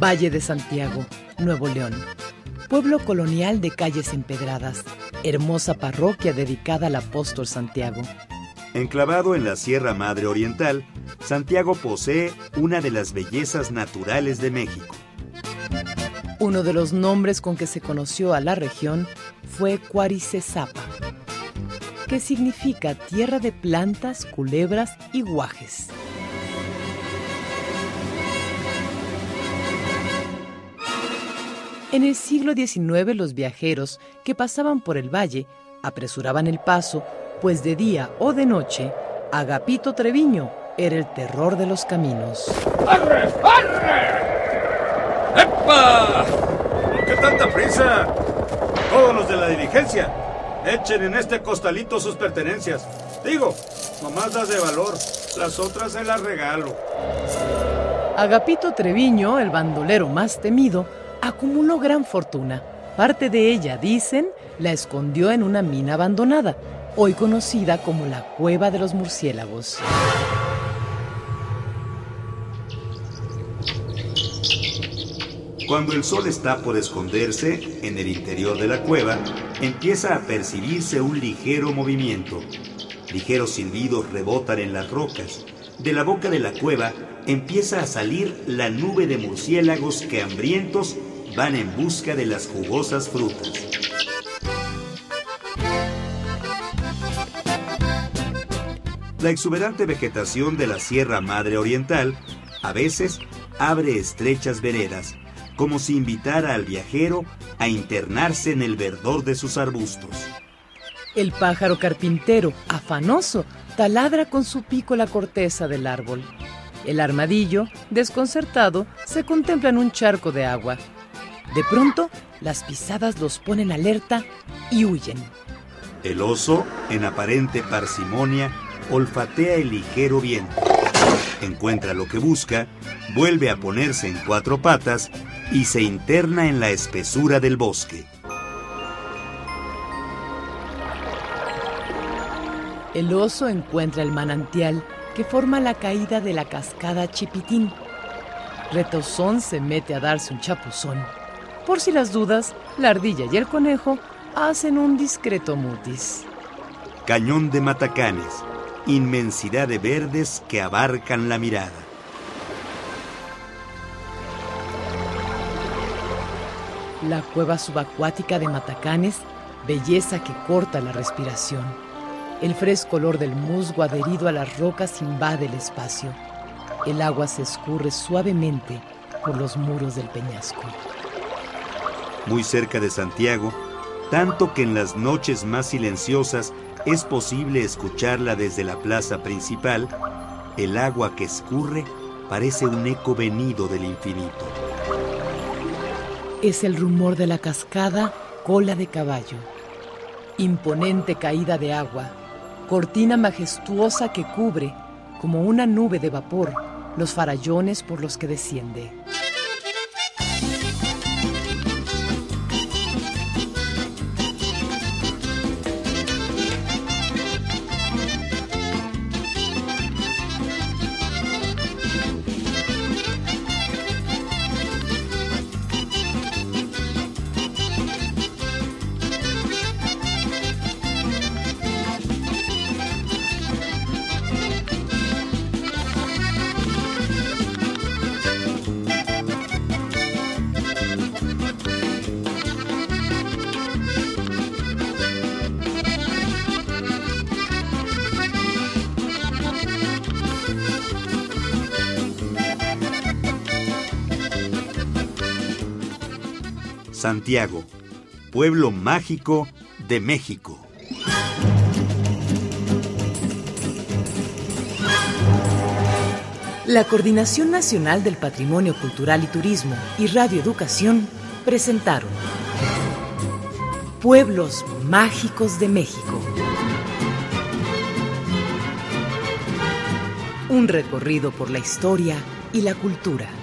Valle de Santiago, Nuevo León. Pueblo colonial de calles empedradas, hermosa parroquia dedicada al apóstol Santiago. Enclavado en la Sierra Madre Oriental, Santiago posee una de las bellezas naturales de México. Uno de los nombres con que se conoció a la región fue Cuaricesapa, que significa tierra de plantas, culebras y guajes. En el siglo XIX los viajeros que pasaban por el valle apresuraban el paso, pues de día o de noche, Agapito Treviño era el terror de los caminos. ¡Arre! ¡Arre! ¡Epa! ¿Por qué tanta prisa? Todos los de la diligencia, echen en este costalito sus pertenencias. Digo, nomás las de valor, las otras se las regalo. Agapito Treviño, el bandolero más temido, acumuló gran fortuna. Parte de ella, dicen, la escondió en una mina abandonada, hoy conocida como la Cueva de los Murciélagos. Cuando el sol está por esconderse en el interior de la cueva, empieza a percibirse un ligero movimiento. Ligeros silbidos rebotan en las rocas. De la boca de la cueva empieza a salir la nube de murciélagos que hambrientos van en busca de las jugosas frutas. La exuberante vegetación de la Sierra Madre Oriental a veces abre estrechas veredas, como si invitara al viajero a internarse en el verdor de sus arbustos. El pájaro carpintero, afanoso, taladra con su pico la corteza del árbol. El armadillo, desconcertado, se contempla en un charco de agua. De pronto, las pisadas los ponen alerta y huyen. El oso, en aparente parsimonia, olfatea el ligero viento. Encuentra lo que busca, vuelve a ponerse en cuatro patas y se interna en la espesura del bosque. El oso encuentra el manantial que forma la caída de la cascada Chipitín. Retozón se mete a darse un chapuzón. Por si las dudas, la ardilla y el conejo hacen un discreto mutis. Cañón de Matacanes, inmensidad de verdes que abarcan la mirada. La cueva subacuática de Matacanes, belleza que corta la respiración. El fresco olor del musgo adherido a las rocas invade el espacio. El agua se escurre suavemente por los muros del peñasco. Muy cerca de Santiago, tanto que en las noches más silenciosas es posible escucharla desde la plaza principal, el agua que escurre parece un eco venido del infinito. Es el rumor de la cascada Cola de Caballo. Imponente caída de agua, cortina majestuosa que cubre, como una nube de vapor, los farallones por los que desciende. Santiago, pueblo mágico de México. La Coordinación Nacional del Patrimonio Cultural y Turismo y Radio Educación presentaron Pueblos Mágicos de México. Un recorrido por la historia y la cultura.